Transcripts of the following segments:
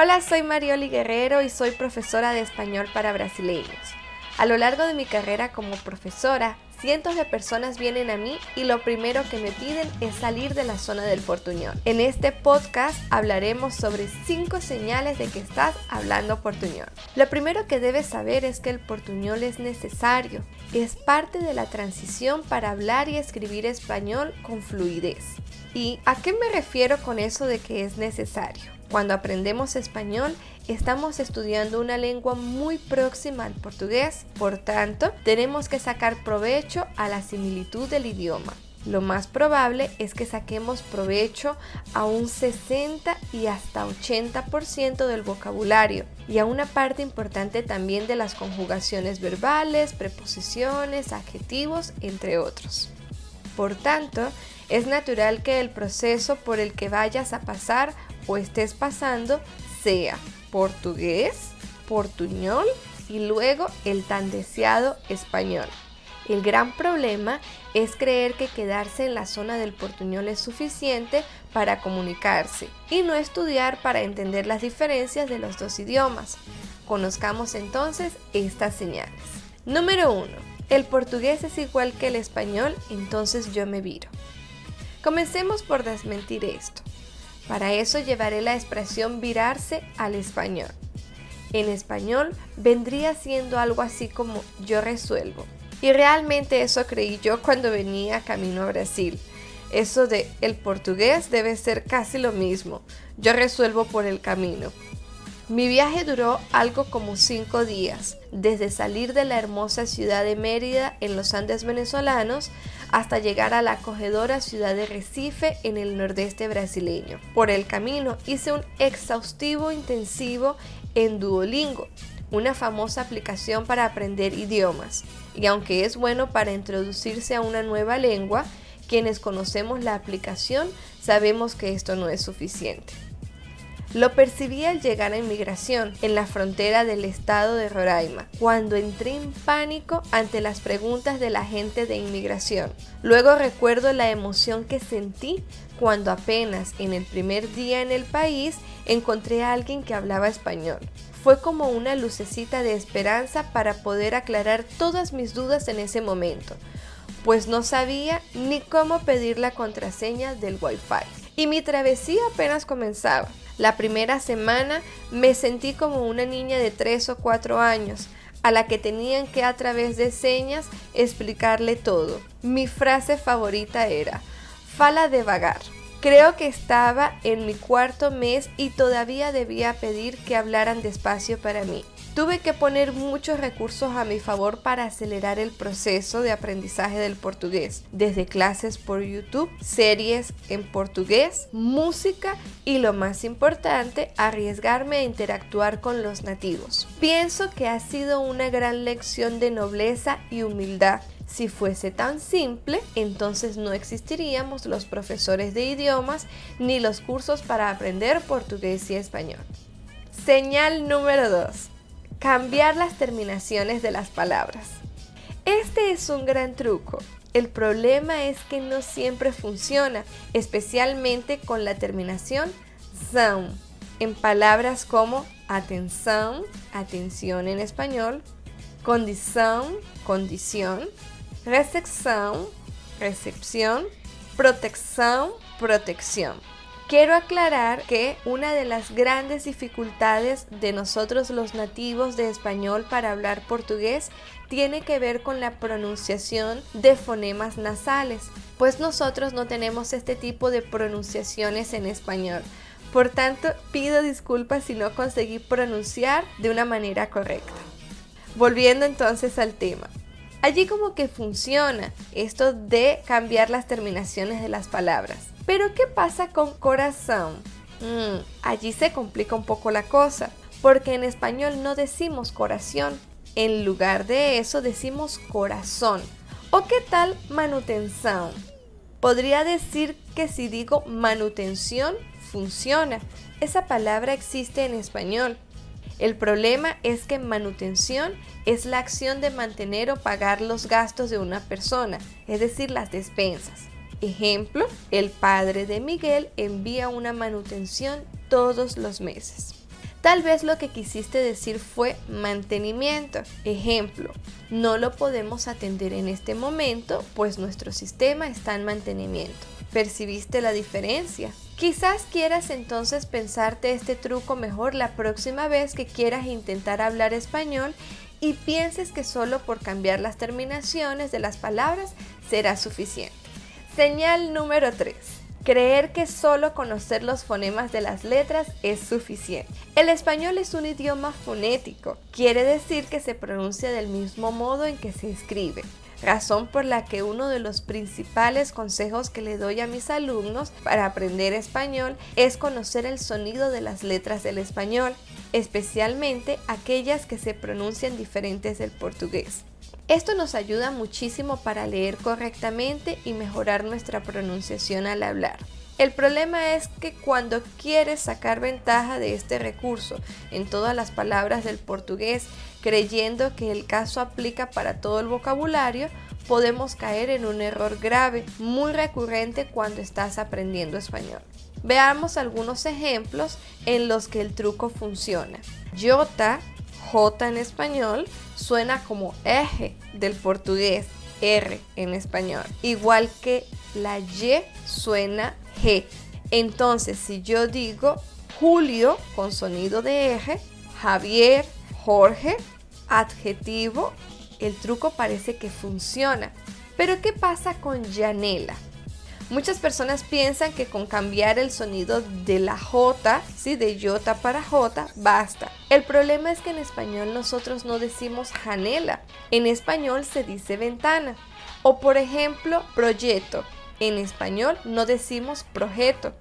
Hola, soy Marioli Guerrero y soy profesora de español para brasileños. A lo largo de mi carrera como profesora, cientos de personas vienen a mí y lo primero que me piden es salir de la zona del portuñol. En este podcast hablaremos sobre 5 señales de que estás hablando portuñol. Lo primero que debes saber es que el portuñol es necesario, es parte de la transición para hablar y escribir español con fluidez. ¿Y a qué me refiero con eso de que es necesario? Cuando aprendemos español, estamos estudiando una lengua muy próxima al portugués, por tanto, tenemos que sacar provecho a la similitud del idioma. Lo más probable es que saquemos provecho a un 60 y hasta 80% del vocabulario y a una parte importante también de las conjugaciones verbales, preposiciones, adjetivos, entre otros. Por tanto, es natural que el proceso por el que vayas a pasar o estés pasando sea portugués, portuñol y luego el tan deseado español. El gran problema es creer que quedarse en la zona del portuñol es suficiente para comunicarse y no estudiar para entender las diferencias de los dos idiomas. Conozcamos entonces estas señales. Número 1. El portugués es igual que el español, entonces yo me viro. Comencemos por desmentir esto. Para eso llevaré la expresión virarse al español. En español vendría siendo algo así como yo resuelvo. Y realmente eso creí yo cuando venía camino a Brasil. Eso de el portugués debe ser casi lo mismo. Yo resuelvo por el camino. Mi viaje duró algo como cinco días, desde salir de la hermosa ciudad de Mérida en los Andes venezolanos hasta llegar a la acogedora ciudad de Recife en el nordeste brasileño. Por el camino hice un exhaustivo intensivo en Duolingo, una famosa aplicación para aprender idiomas. Y aunque es bueno para introducirse a una nueva lengua, quienes conocemos la aplicación sabemos que esto no es suficiente. Lo percibí al llegar a inmigración en la frontera del estado de Roraima, cuando entré en pánico ante las preguntas de la gente de inmigración. Luego recuerdo la emoción que sentí cuando apenas en el primer día en el país encontré a alguien que hablaba español. Fue como una lucecita de esperanza para poder aclarar todas mis dudas en ese momento, pues no sabía ni cómo pedir la contraseña del Wi-Fi. Y mi travesía apenas comenzaba. La primera semana me sentí como una niña de 3 o 4 años, a la que tenían que a través de señas explicarle todo. Mi frase favorita era, fala de vagar. Creo que estaba en mi cuarto mes y todavía debía pedir que hablaran despacio para mí. Tuve que poner muchos recursos a mi favor para acelerar el proceso de aprendizaje del portugués, desde clases por YouTube, series en portugués, música y lo más importante, arriesgarme a interactuar con los nativos. Pienso que ha sido una gran lección de nobleza y humildad. Si fuese tan simple, entonces no existiríamos los profesores de idiomas ni los cursos para aprender portugués y español. Señal número 2 cambiar las terminaciones de las palabras. Este es un gran truco. El problema es que no siempre funciona, especialmente con la terminación sound en palabras como atención, atención en español, condición, condición, recepción, recepción, protección, protección. Quiero aclarar que una de las grandes dificultades de nosotros los nativos de español para hablar portugués tiene que ver con la pronunciación de fonemas nasales, pues nosotros no tenemos este tipo de pronunciaciones en español. Por tanto, pido disculpas si no conseguí pronunciar de una manera correcta. Volviendo entonces al tema. Allí como que funciona esto de cambiar las terminaciones de las palabras. Pero ¿qué pasa con corazón? Mm, allí se complica un poco la cosa, porque en español no decimos corazón, en lugar de eso decimos corazón. ¿O qué tal manutención? Podría decir que si digo manutención, funciona. Esa palabra existe en español. El problema es que manutención es la acción de mantener o pagar los gastos de una persona, es decir, las despensas. Ejemplo, el padre de Miguel envía una manutención todos los meses. Tal vez lo que quisiste decir fue mantenimiento. Ejemplo, no lo podemos atender en este momento, pues nuestro sistema está en mantenimiento. ¿Percibiste la diferencia? Quizás quieras entonces pensarte este truco mejor la próxima vez que quieras intentar hablar español y pienses que solo por cambiar las terminaciones de las palabras será suficiente. Señal número 3. Creer que solo conocer los fonemas de las letras es suficiente. El español es un idioma fonético, quiere decir que se pronuncia del mismo modo en que se escribe razón por la que uno de los principales consejos que le doy a mis alumnos para aprender español es conocer el sonido de las letras del español, especialmente aquellas que se pronuncian diferentes del portugués. Esto nos ayuda muchísimo para leer correctamente y mejorar nuestra pronunciación al hablar. El problema es que cuando quieres sacar ventaja de este recurso en todas las palabras del portugués, creyendo que el caso aplica para todo el vocabulario, podemos caer en un error grave, muy recurrente cuando estás aprendiendo español. Veamos algunos ejemplos en los que el truco funciona. J en español, suena como eje del portugués, R en español, igual que la Y suena G. Entonces, si yo digo Julio con sonido de eje, Javier, Jorge, adjetivo, el truco parece que funciona. Pero ¿qué pasa con Yanela? Muchas personas piensan que con cambiar el sonido de la J, ¿sí? de J para J, basta. El problema es que en español nosotros no decimos janela, en español se dice ventana. O por ejemplo, proyecto. En español no decimos projeto.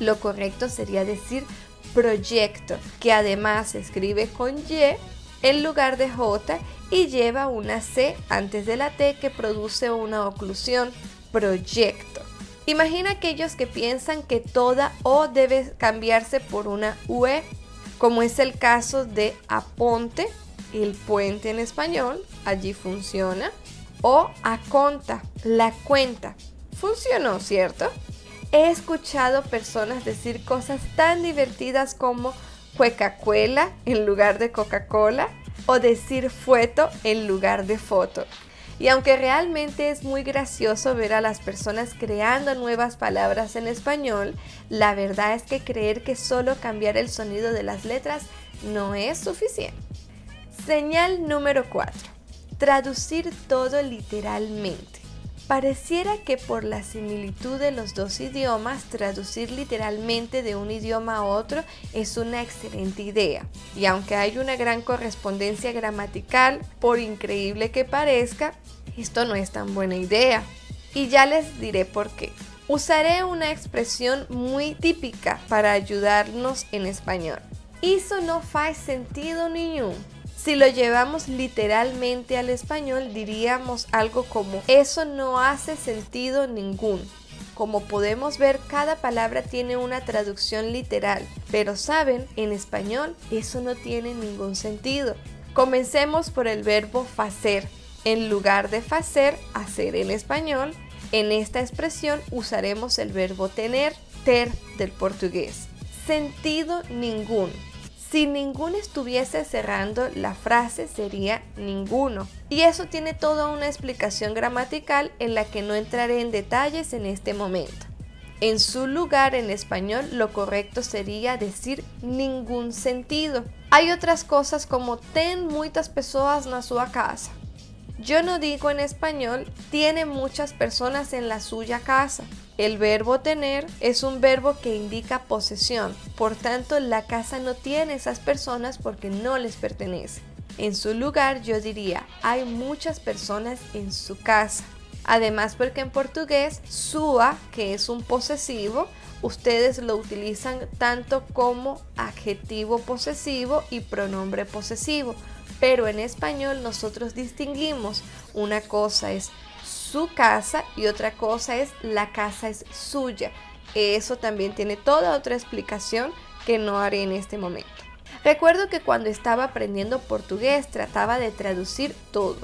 Lo correcto sería decir proyecto, que además se escribe con Y en lugar de J y lleva una C antes de la T que produce una oclusión. Proyecto. Imagina aquellos que piensan que toda O debe cambiarse por una UE, como es el caso de aponte, el puente en español, allí funciona, o aconta, la cuenta, funcionó, ¿cierto? He escuchado personas decir cosas tan divertidas como Coca-Cola en lugar de Coca-Cola o decir fueto en lugar de foto. Y aunque realmente es muy gracioso ver a las personas creando nuevas palabras en español, la verdad es que creer que solo cambiar el sonido de las letras no es suficiente. Señal número 4. Traducir todo literalmente. Pareciera que por la similitud de los dos idiomas, traducir literalmente de un idioma a otro es una excelente idea. Y aunque hay una gran correspondencia gramatical, por increíble que parezca, esto no es tan buena idea. Y ya les diré por qué. Usaré una expresión muy típica para ayudarnos en español. Eso no hace sentido ninguno. Si lo llevamos literalmente al español, diríamos algo como, eso no hace sentido ningún. Como podemos ver, cada palabra tiene una traducción literal, pero saben, en español eso no tiene ningún sentido. Comencemos por el verbo facer. En lugar de facer, hacer en español, en esta expresión usaremos el verbo tener, ter del portugués. Sentido ningún. Si ninguno estuviese cerrando la frase sería ninguno. Y eso tiene toda una explicación gramatical en la que no entraré en detalles en este momento. En su lugar en español lo correcto sería decir ningún sentido. Hay otras cosas como ten muchas personas na su casa. Yo no digo en español tiene muchas personas en la suya casa. El verbo tener es un verbo que indica posesión, por tanto la casa no tiene esas personas porque no les pertenece. En su lugar yo diría, hay muchas personas en su casa. Además porque en portugués sua, que es un posesivo, ustedes lo utilizan tanto como adjetivo posesivo y pronombre posesivo. Pero en español nosotros distinguimos una cosa es su casa y otra cosa es la casa es suya. Eso también tiene toda otra explicación que no haré en este momento. Recuerdo que cuando estaba aprendiendo portugués trataba de traducir todo,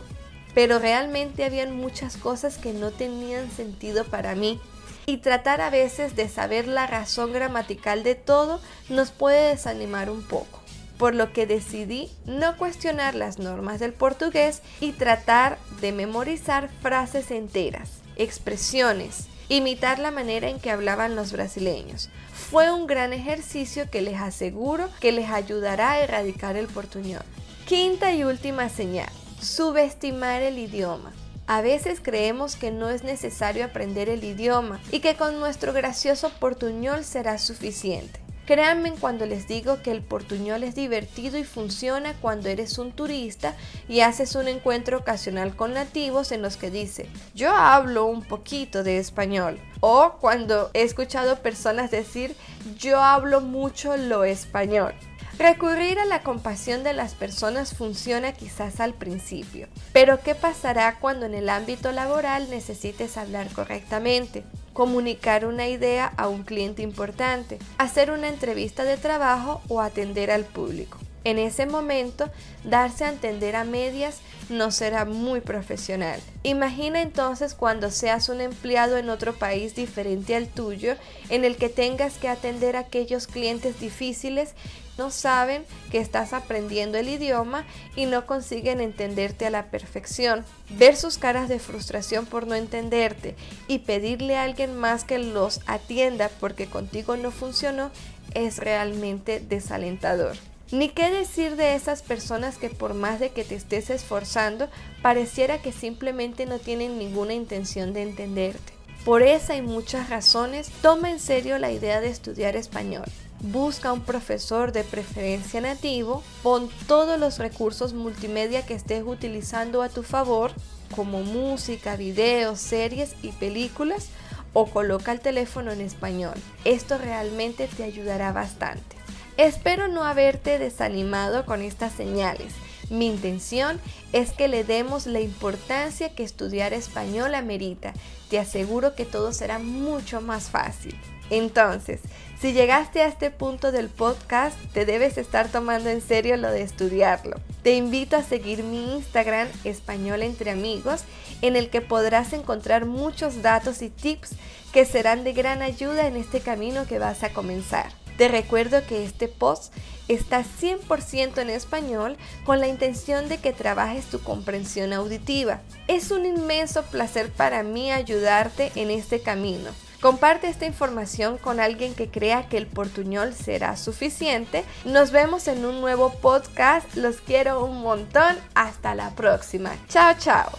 pero realmente habían muchas cosas que no tenían sentido para mí y tratar a veces de saber la razón gramatical de todo nos puede desanimar un poco. Por lo que decidí no cuestionar las normas del portugués y tratar de memorizar frases enteras, expresiones, imitar la manera en que hablaban los brasileños. Fue un gran ejercicio que les aseguro que les ayudará a erradicar el portuñol. Quinta y última señal, subestimar el idioma. A veces creemos que no es necesario aprender el idioma y que con nuestro gracioso portuñol será suficiente. Créanme cuando les digo que el portuñol es divertido y funciona cuando eres un turista y haces un encuentro ocasional con nativos en los que dice, yo hablo un poquito de español. O cuando he escuchado personas decir, yo hablo mucho lo español. Recurrir a la compasión de las personas funciona quizás al principio, pero ¿qué pasará cuando en el ámbito laboral necesites hablar correctamente? Comunicar una idea a un cliente importante, hacer una entrevista de trabajo o atender al público. En ese momento, darse a entender a medias no será muy profesional. Imagina entonces cuando seas un empleado en otro país diferente al tuyo, en el que tengas que atender a aquellos clientes difíciles no saben que estás aprendiendo el idioma y no consiguen entenderte a la perfección. Ver sus caras de frustración por no entenderte y pedirle a alguien más que los atienda porque contigo no funcionó es realmente desalentador. Ni qué decir de esas personas que por más de que te estés esforzando, pareciera que simplemente no tienen ninguna intención de entenderte. Por esa y muchas razones, toma en serio la idea de estudiar español busca un profesor de preferencia nativo, pon todos los recursos multimedia que estés utilizando a tu favor, como música, videos, series y películas, o coloca el teléfono en español. Esto realmente te ayudará bastante. Espero no haberte desanimado con estas señales. Mi intención es que le demos la importancia que estudiar español amerita. Te aseguro que todo será mucho más fácil. Entonces, si llegaste a este punto del podcast, te debes estar tomando en serio lo de estudiarlo. Te invito a seguir mi Instagram Español entre Amigos, en el que podrás encontrar muchos datos y tips que serán de gran ayuda en este camino que vas a comenzar. Te recuerdo que este post está 100% en español con la intención de que trabajes tu comprensión auditiva. Es un inmenso placer para mí ayudarte en este camino. Comparte esta información con alguien que crea que el portuñol será suficiente. Nos vemos en un nuevo podcast. Los quiero un montón. Hasta la próxima. Chao, chao.